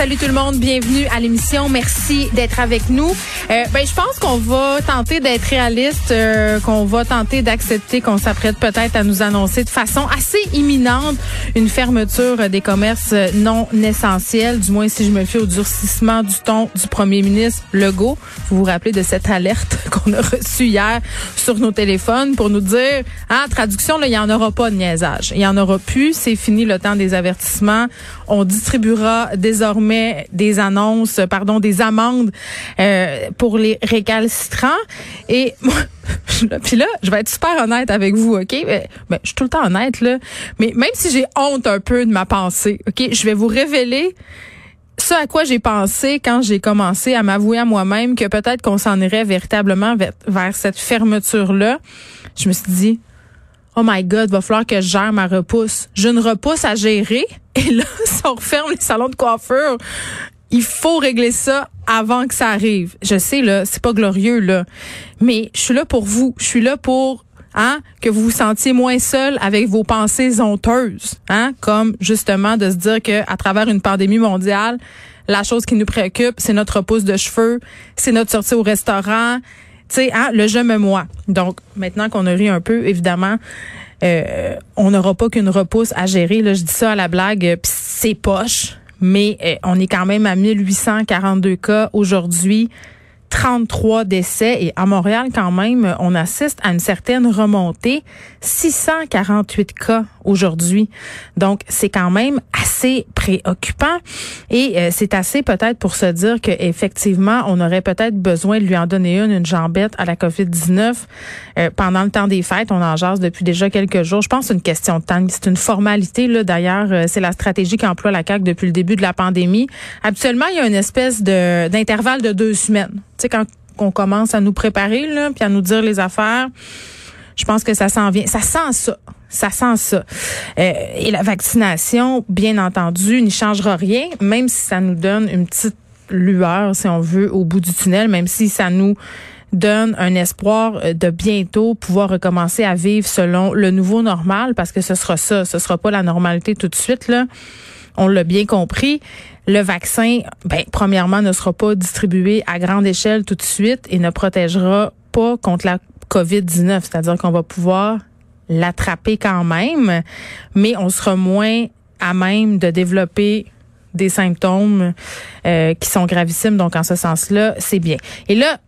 Salut tout le monde, bienvenue à l'émission. Merci d'être avec nous. Euh, ben, je pense qu'on va tenter d'être réaliste, euh, qu'on va tenter d'accepter qu'on s'apprête peut-être à nous annoncer de façon assez imminente une fermeture des commerces non essentiels, du moins si je me fie au durcissement du ton du premier ministre Legault. Vous vous rappelez de cette alerte qu'on a reçue hier sur nos téléphones pour nous dire, ah, traduction, là, il n'y en aura pas de niaisage. Il y en aura plus. C'est fini le temps des avertissements. On distribuera désormais des annonces, pardon, des amendes euh, pour les récalcitrants. Et moi, puis là, je vais être super honnête avec vous, OK? Mais, ben, je suis tout le temps honnête, là. Mais même si j'ai honte un peu de ma pensée, OK? Je vais vous révéler ce à quoi j'ai pensé quand j'ai commencé à m'avouer à moi-même que peut-être qu'on s'en irait véritablement vers cette fermeture-là. Je me suis dit, oh my God, va falloir que je gère ma repousse. J'ai une repousse à gérer. Et là, si on referme les salons de coiffure, il faut régler ça avant que ça arrive. Je sais, là, c'est pas glorieux, là. Mais je suis là pour vous. Je suis là pour Hein, que vous vous sentiez moins seul avec vos pensées honteuses, hein, comme justement de se dire que à travers une pandémie mondiale, la chose qui nous préoccupe, c'est notre repousse de cheveux, c'est notre sortie au restaurant, tu sais, hein, le je me moi. Donc, maintenant qu'on a ri un peu, évidemment, euh, on n'aura pas qu'une repousse à gérer. Là, je dis ça à la blague, euh, c'est poche, mais euh, on est quand même à 1842 cas aujourd'hui. 33 décès et à Montréal quand même, on assiste à une certaine remontée, 648 cas aujourd'hui. Donc c'est quand même assez préoccupant et euh, c'est assez peut-être pour se dire que effectivement, on aurait peut-être besoin de lui en donner une une jambette à la Covid-19 euh, pendant le temps des fêtes, on en jase depuis déjà quelques jours. Je pense que c'est une question de temps, c'est une formalité là d'ailleurs, euh, c'est la stratégie qu'emploie la CAC depuis le début de la pandémie. Actuellement, il y a une espèce de d'intervalle de deux semaines sais, quand on commence à nous préparer, là, puis à nous dire les affaires, je pense que ça s'en vient. Ça sent ça. Ça sent ça. Euh, et la vaccination, bien entendu, n'y changera rien, même si ça nous donne une petite lueur, si on veut, au bout du tunnel, même si ça nous donne un espoir de bientôt pouvoir recommencer à vivre selon le nouveau normal, parce que ce sera ça, ce sera pas la normalité tout de suite là. On l'a bien compris. Le vaccin, ben, premièrement, ne sera pas distribué à grande échelle tout de suite et ne protégera pas contre la COVID-19. C'est-à-dire qu'on va pouvoir l'attraper quand même, mais on sera moins à même de développer des symptômes euh, qui sont gravissimes. Donc, en ce sens-là, c'est bien. Et là,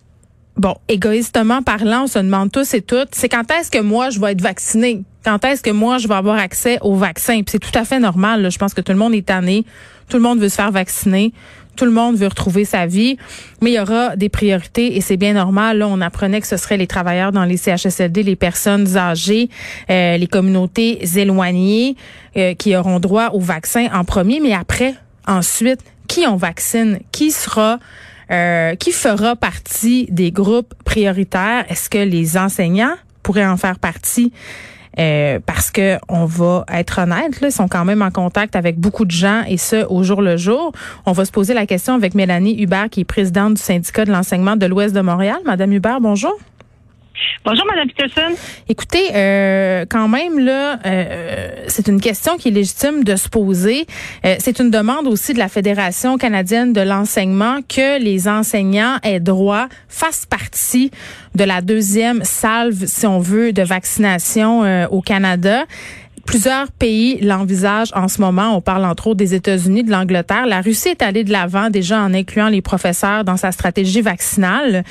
bon, égoïstement parlant, on se demande tous et toutes, c'est quand est-ce que moi, je vais être vacciné? Quand est-ce que moi, je vais avoir accès au vaccin? C'est tout à fait normal. Je pense que tout le monde est tanné. Tout le monde veut se faire vacciner. Tout le monde veut retrouver sa vie, mais il y aura des priorités et c'est bien normal. Là, on apprenait que ce seraient les travailleurs dans les CHSLD, les personnes âgées, euh, les communautés éloignées euh, qui auront droit au vaccin en premier, mais après, ensuite, qui on vaccine, qui sera euh, qui fera partie des groupes prioritaires? Est-ce que les enseignants pourraient en faire partie? Euh, parce que on va être honnête, là, ils sont quand même en contact avec beaucoup de gens et ce au jour le jour. On va se poser la question avec Mélanie Hubert, qui est présidente du syndicat de l'enseignement de l'Ouest de Montréal. Madame Hubert, bonjour. Bonjour, Madame Peterson. Écoutez, euh, quand même, là, euh, c'est une question qui est légitime de se poser. Euh, c'est une demande aussi de la Fédération canadienne de l'enseignement que les enseignants aient droit, fassent partie de la deuxième salve, si on veut, de vaccination au Canada. Plusieurs pays l'envisagent en ce moment. On parle entre autres des États-Unis, de l'Angleterre. La Russie est allée de l'avant déjà en incluant les professeurs dans sa stratégie vaccinale.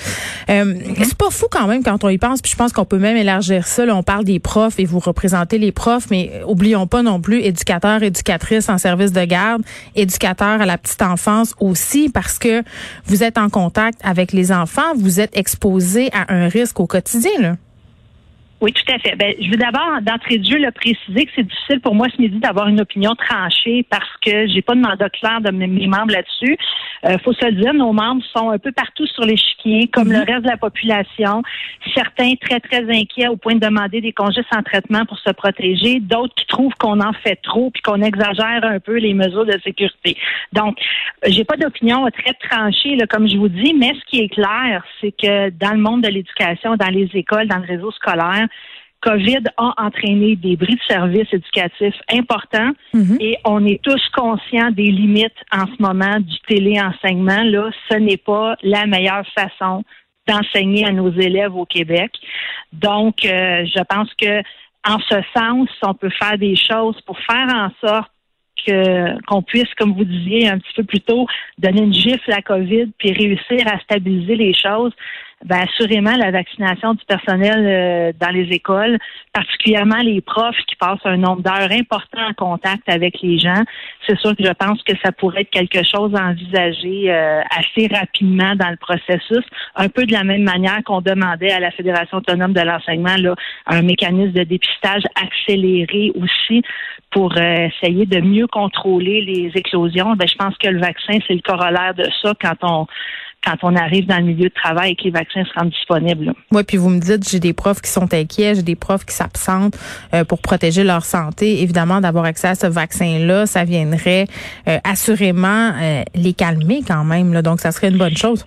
Euh, mm-hmm. C'est pas fou quand même quand on y pense. Puis je pense qu'on peut même élargir ça. Là, on parle des profs et vous représentez les profs, mais oublions pas non plus éducateurs, éducatrices en service de garde, éducateurs à la petite enfance aussi, parce que vous êtes en contact avec les enfants, vous êtes exposés à un risque au quotidien. Là. Oui, tout à fait. Ben, je veux d'abord, d'entrée de jeu, le préciser que c'est difficile pour moi ce midi d'avoir une opinion tranchée parce que j'ai pas de mandat clair de mes, membres là-dessus. Euh, faut se le dire, nos membres sont un peu partout sur l'échiquier, comme mhm. le reste de la population. Certains très, très inquiets au point de demander des congés sans traitement pour se protéger. D'autres qui trouvent qu'on en fait trop puis qu'on exagère un peu les mesures de sécurité. Donc, j'ai pas d'opinion très tranchée, là, comme je vous dis, mais ce qui est clair, c'est que dans le monde de l'éducation, dans les écoles, dans le réseau scolaire, COVID a entraîné des bris de services éducatifs importants mhm. et on est tous conscients des limites en ce moment du téléenseignement. Là, ce n'est pas la meilleure façon d'enseigner à nos élèves au Québec. Donc, euh, je pense que en ce sens, on peut faire des choses pour faire en sorte que qu'on puisse, comme vous disiez un petit peu plus tôt, donner une gifle à la COVID puis réussir à stabiliser les choses ben, assurément la vaccination du personnel euh, dans les écoles, particulièrement les profs qui passent un nombre d'heures important en contact avec les gens. C'est sûr que je pense que ça pourrait être quelque chose à envisager euh, assez rapidement dans le processus, un peu de la même manière qu'on demandait à la Fédération autonome de l'enseignement là, un mécanisme de dépistage accéléré aussi pour euh, essayer de mieux contrôler les éclosions. Ben, je pense que le vaccin, c'est le corollaire de ça quand on quand on arrive dans le milieu de travail et que les vaccins se rendent disponibles. Oui, puis vous me dites, j'ai des profs qui sont inquiets, j'ai des profs qui s'absentent euh, pour protéger leur santé. Évidemment, d'avoir accès à ce vaccin-là, ça viendrait euh, assurément euh, les calmer quand même. Là, donc, ça serait une bonne chose.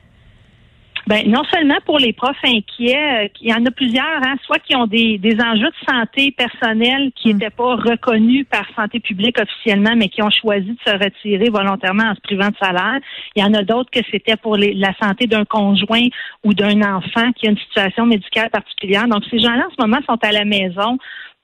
Ben, non seulement pour les profs inquiets, euh, il y en a plusieurs, hein, soit qui ont des, des enjeux de santé personnelle qui n'étaient mm. pas reconnus par santé publique officiellement, mais qui ont choisi de se retirer volontairement en se privant de salaire. Il y en a d'autres que c'était pour les, la santé d'un conjoint ou d'un enfant qui a une situation médicale particulière. Donc, ces gens-là, en ce moment, sont à la maison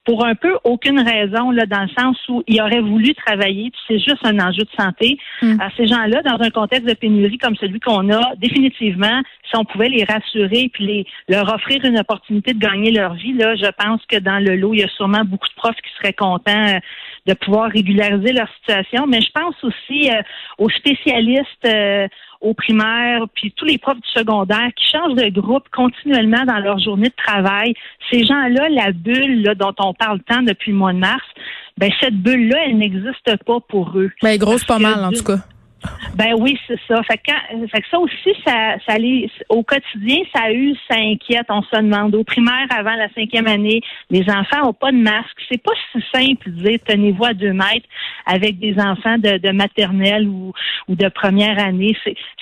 pour un peu aucune raison, là, dans le sens où ils auraient voulu travailler, puis c'est juste un enjeu de santé. Mm. ces gens-là, dans un contexte de pénurie comme celui qu'on a, définitivement, si on pouvait les rassurer puis les, leur offrir une opportunité de gagner leur vie, là, je pense que dans le lot, il y a sûrement beaucoup de profs qui seraient contents euh, de pouvoir régulariser leur situation. Mais je pense aussi euh, aux spécialistes euh, aux primaires, puis tous les profs du secondaire qui changent de groupe continuellement dans leur journée de travail. Ces gens-là, la bulle là, dont on parle tant depuis le mois de mars, ben cette bulle-là, elle n'existe pas pour eux. Mais ben, grosse pas mal, en tout cas. Ben oui, c'est ça. Fait que, fait que ça aussi, ça, ça au quotidien, ça eu, ça inquiète. On se demande. Au primaire, avant la cinquième année, les enfants ont pas de masque. C'est pas si simple de dire tenez-vous à deux mètres avec des enfants de, maternelle ou, ou de première année.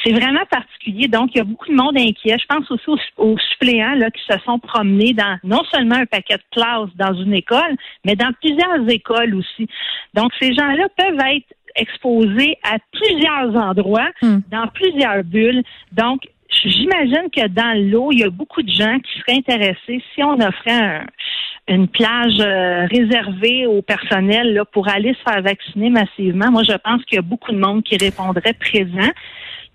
C'est vraiment particulier. Donc, il y a beaucoup de monde inquiet. Je pense aussi aux, aux suppléants là, qui se sont promenés dans non seulement un paquet de classes dans une école, mais dans plusieurs écoles aussi. Donc, ces gens-là peuvent être exposés à plusieurs endroits, hmm. dans plusieurs bulles. Donc, j'imagine que dans l'eau, il y a beaucoup de gens qui seraient intéressés si on offrait une plage euh, réservée au personnel là, pour aller se faire vacciner massivement. Moi, je pense qu'il y a beaucoup de monde qui répondrait présent.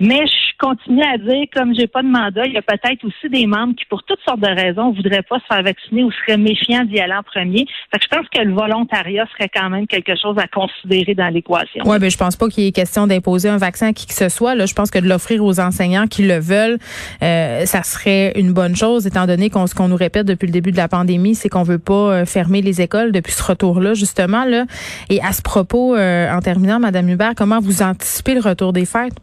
Mais je continue à dire, comme j'ai pas de mandat, il y a peut-être aussi des membres qui, pour toutes sortes de raisons, voudraient pas se faire vacciner ou seraient méfiants d'y aller en premier. Fait que je pense que le volontariat serait quand même quelque chose à considérer dans l'équation. Oui, mais ben, je pense pas qu'il y ait question d'imposer un vaccin à qui que ce soit. Là, je pense que de l'offrir aux enseignants qui le veulent, euh, ça serait une bonne chose, étant donné qu'on ce qu'on nous répète depuis le début de la pandémie, c'est qu'on veut pas euh, fermer les écoles depuis ce retour-là, justement. Là. Et à ce propos, euh, en terminant, Madame Hubert, comment vous anticipez le retour des fêtes?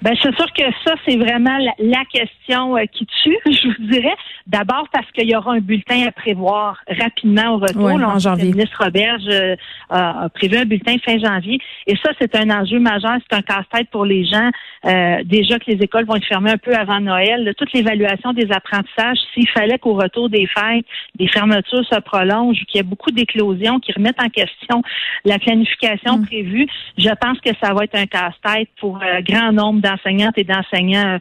Ben, c'est sûr que ça, c'est vraiment la, question euh, qui tue, je vous dirais. D'abord parce qu'il y aura un bulletin à prévoir rapidement au retour. en janvier. Le ministre Roberge euh, a prévu un bulletin fin janvier. Et ça, c'est un enjeu majeur, c'est un casse-tête pour les gens. Euh, déjà que les écoles vont être fermées un peu avant Noël. toute l'évaluation des apprentissages, s'il fallait qu'au retour des fêtes, des fermetures se prolongent, qu'il y ait beaucoup d'éclosions qui remettent en question la planification mm. prévue, je pense que ça va être un casse-tête pour un grand nombre d'enseignantes et d'enseignants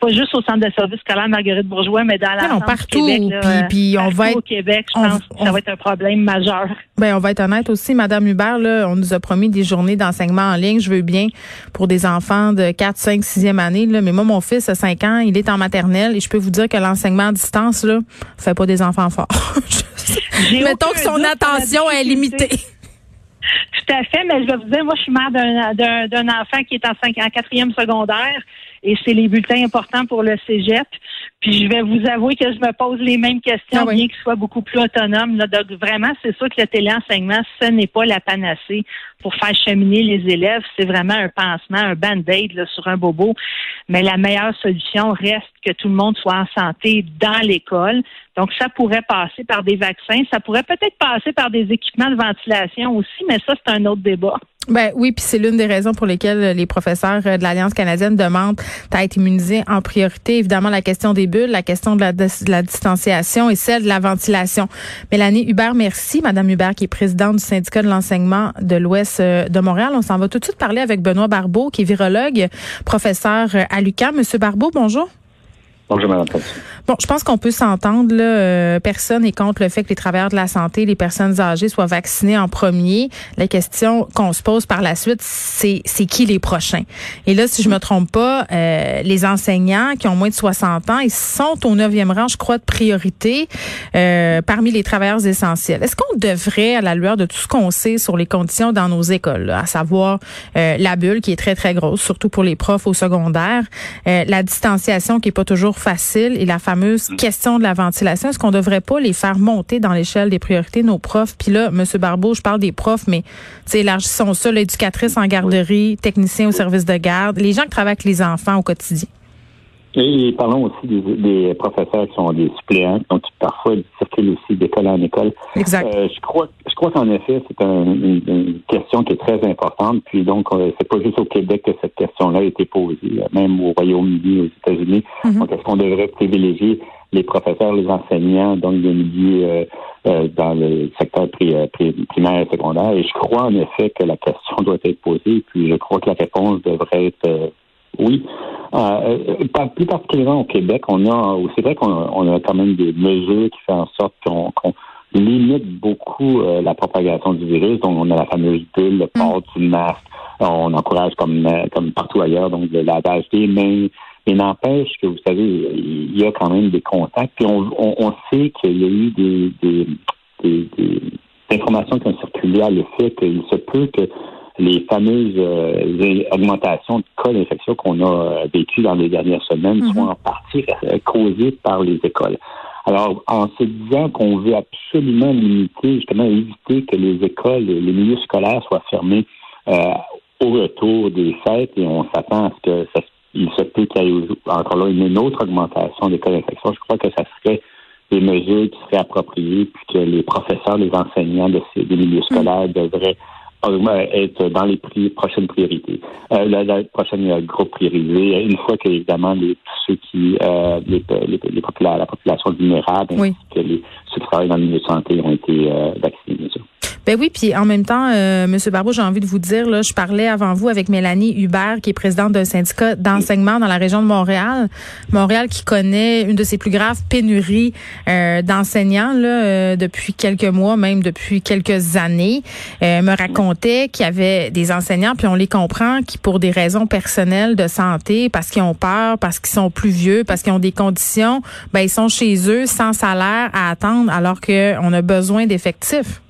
pas juste au centre de service scolaire Marguerite Bourgeois, mais dans la non, partout. Québec, là, puis, puis on partout va être, au Québec, je on- pense que on- ça va être un problème majeur. Ben, on va être honnête aussi, Madame Hubert, là, on nous a promis des journées d'enseignement en ligne. Je veux bien pour des enfants de 4, 5, 6e année, là, mais moi, mon fils a 5 ans, il est en maternelle et je peux vous dire que l'enseignement à distance, là, fait pas des enfants forts. Mettons que son attention est limitée. Tout à fait, mais je vais vous dire, moi, je suis mère d'un- enfant qui est en, cinq, en quatrième secondaire et c'est les bulletins importants pour le cégep. Puis je vais vous avouer que je me pose les mêmes questions, Ah oui. bien qu'il soit beaucoup plus autonome. Là. Donc vraiment, c'est sûr que le téléenseignement, ce n'est pas la panacée pour faire cheminer les élèves. C'est vraiment un pansement, un band-aid là, sur un bobo. Mais la meilleure solution reste que tout le monde soit en santé dans l'école. Donc, ça pourrait passer par des vaccins. Ça pourrait peut-être passer par des équipements de ventilation aussi, mais ça, c'est un autre débat. Ben oui, puis c'est l'une des raisons pour lesquelles les professeurs euh, de l'Alliance canadienne demandent à être immunisés en priorité. Évidemment, la question des bulles, la question de la, distanciation et celle de la ventilation. Mélanie Hubert, merci. Madame Hubert, qui est présidente du syndicat de l'enseignement de l'Ouest euh, de Montréal. On s'en va tout de suite parler avec Benoît Barbeau, qui est virologue, professeur euh, à l'UQAM. Monsieur Barbeau, bonjour. Bon, je pense qu'on peut s'entendre. Là, euh, personne n'est contre le fait que les travailleurs de la santé, les personnes âgées soient vaccinées en premier. La question qu'on se pose par la suite, c'est c'est qui les prochains? Et là, si je me trompe pas, euh, les enseignants qui ont moins de 60 ans, ils sont au neuvième rang, je crois, de priorité euh, parmi les travailleurs essentiels. Est-ce qu'on devrait, à la lueur de tout ce qu'on sait sur les conditions dans nos écoles, à savoir euh, la bulle qui est très très grosse, surtout pour les profs au secondaire, euh, la distanciation qui est pas toujours facile et la fameuse question de la ventilation. Est-ce qu'on devrait pas les faire monter dans l'échelle des priorités, nos profs? Puis là, Monsieur Barbeau, je parle des profs, mais sais, élargissons ça, l'éducatrice en garderie, technicien au service de garde, les gens qui travaillent avec les enfants au quotidien. Et parlons aussi des, des professeurs qui sont des suppléants, donc qui parfois circulent aussi d'école en école. Exact. Euh, je crois, je crois qu'en effet, c'est un- une, une question qui est très importante. Puis donc, euh, c'est pas juste au Québec que cette question-là a été posée, euh, même au Royaume-Uni, aux États-Unis. Mhm. Donc, est-ce qu'on devrait privilégier les professeurs, les enseignants, donc des milieux euh, euh, dans le secteur euh, pri- primaire et secondaire? Et je crois en effet que la question doit être posée. Puis je crois que la réponse devrait être euh, oui. Euh, euh, plus particulièrement au Québec, on a, c'est vrai qu'on a, on a quand même des mesures qui font en sorte qu'on qu'on limite beaucoup euh, la propagation du virus. Donc, on a la fameuse bulle, le port du masque. On encourage comme, euh, comme partout ailleurs, donc le lavage des mains. Mais n'empêche que, vous savez, il y a quand même des contacts. Puis on, on, on sait qu'il y a eu des, des, des, des informations qui ont circulé à l'effet qu'il se peut que les fameuses euh, augmentations de cas d'infection qu'on a euh, vécues dans les dernières semaines Mhm. soient en partie euh, causées par les écoles. Alors, en se disant qu'on veut absolument limiter, justement, éviter que les écoles, les milieux scolaires soient fermés euh, au retour des fêtes, et on s'attend à ce que ça, il se peut qu'il y ait encore là une autre augmentation des cas d'infection. Je crois que ça serait des mesures qui seraient appropriées, puis que les professeurs, les enseignants de ces des milieux scolaires devraient être dans les pri- prochaines priorités, euh, la, la prochaine euh, groupe priorisé, une fois que évidemment les, ceux qui euh, les, les, les popula- la population vulnérable, Oui. ainsi que les, travaillent dans le milieu de santé ont été euh, vaccinés. Ben oui, puis en même temps, euh, Monsieur Barbeau, j'ai envie de vous dire, là, je parlais avant vous avec Mélanie Hubert, qui est présidente d'un syndicat d'enseignement dans la région de Montréal. Montréal qui connaît une de ses plus graves pénuries euh, d'enseignants là, euh, depuis quelques mois, même depuis quelques années. Euh, me racontait qu'il y avait des enseignants, puis on les comprend, qui pour des raisons personnelles de santé, parce qu'ils ont peur, parce qu'ils sont plus vieux, parce qu'ils ont des conditions, ben ils sont chez eux sans salaire à attendre, alors qu'on a besoin d'effectifs.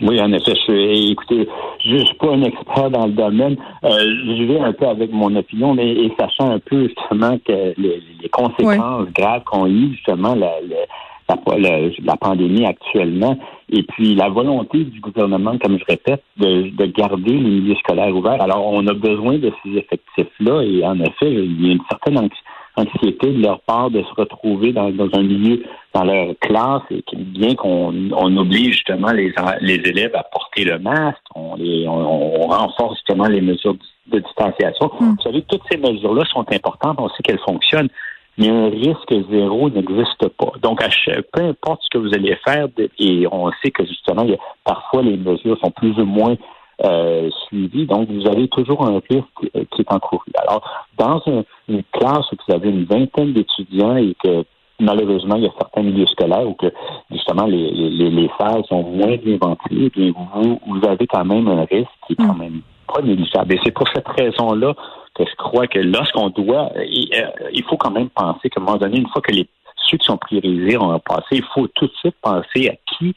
Oui, en effet, je écoutez, je suis pas un expert dans le domaine. Euh, je vais un peu avec mon opinion, mais et sachant un peu justement que les, les conséquences graves qu'ont eu justement la, la, la, la, la pandémie actuellement, et puis la volonté du gouvernement, comme je répète, de, de garder les milieux scolaires ouverts. Alors, on a besoin de ces effectifs-là, et en effet, il y a une certaine anxiété anxiété de leur part de se retrouver dans, dans un milieu, dans leur classe, et bien qu'on on oblige justement les, les élèves à porter le masque, on, les, on, on renforce justement les mesures de distanciation. Mm. Vous savez, toutes ces mesures-là sont importantes, on sait qu'elles fonctionnent, mais un risque zéro n'existe pas. Donc, à chaque, peu importe ce que vous allez faire, et on sait que justement, il y a, parfois les mesures sont plus ou moins euh, suivi. Donc, vous avez toujours un risque qui est encouru. Alors, dans une classe où vous avez une vingtaine d'étudiants et que malheureusement, il y a certains milieux scolaires où que justement les, les, les salles sont moins bien ventilées, bien vous, vous avez quand même un risque qui est quand mm. même pas négligeable. Et c'est pour cette raison-là que je crois que lorsqu'on doit, il, il, faut quand même penser qu'à un moment donné, une fois que les ceux qui sont priorisés ont passé, il faut tout de suite penser à qui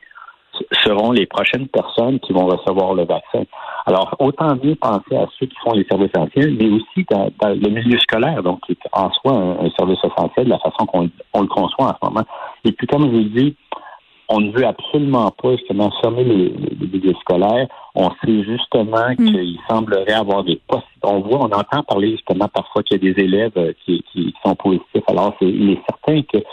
seront les prochaines personnes qui vont recevoir le vaccin. Alors, autant mieux penser à ceux qui font les services essentiels, mais aussi dans, le milieu scolaire, donc qui est en soi un, service essentiel, de la façon qu'on le conçoit en ce moment. Et puis, comme je vous dis, on ne veut absolument pas justement fermer les, milieux scolaires. On sait justement mm. qu'il semblerait avoir des postes. On voit, on entend parler justement parfois qu'il y a des élèves euh, qui, qui sont positifs. Alors, c'est, il est certain que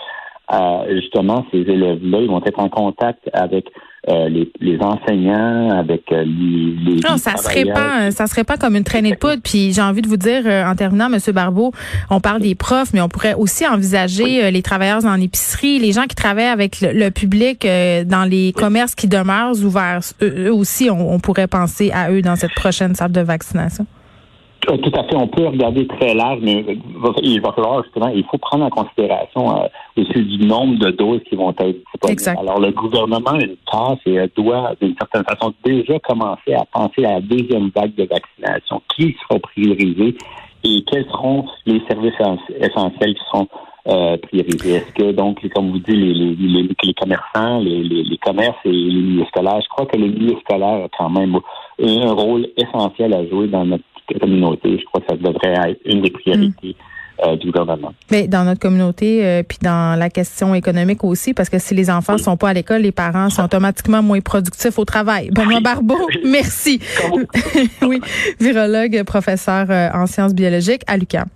euh, justement, ces élèves-là, ils vont être en contact avec euh, les, les, enseignants, avec euh, les, Non, ça serait pas, ça serait pas comme une traînée de poudre. Puis j'ai envie de vous dire, en terminant, Monsieur Barbeau, on parle des profs, mais on pourrait aussi envisager les travailleurs en épicerie, les gens qui travaillent avec le, public dans les commerces qui demeurent ouverts. Eux, aussi, on, on pourrait penser à eux dans cette prochaine salle de vaccination. Euh, tout à fait. On peut regarder très large, mais il va falloir justement, il faut prendre en considération euh, aussi du nombre de doses qui vont être disponibles. Alors, le gouvernement a une tâche et doit, d'une certaine façon, déjà commencer à penser à la deuxième vague de vaccination. Qui sera priorisé et quels seront les services essentiels qui seront euh, priorisés? Est-ce que, donc, comme vous dites, les, les, les, commerçants, les, les, commerces et les milieux scolaires, je crois que le milieu scolaire a quand même un rôle essentiel à jouer dans notre Je crois que ça devrait être une des priorités. Euh, du gouvernement. Mais dans notre communauté, euh, puis dans la question économique aussi, parce que si les enfants ne sont pas à l'école, les parents sont automatiquement moins productifs au travail. Benoît Barbeau, merci. oui, virologue, professeur euh, en sciences biologiques à l'UQAM.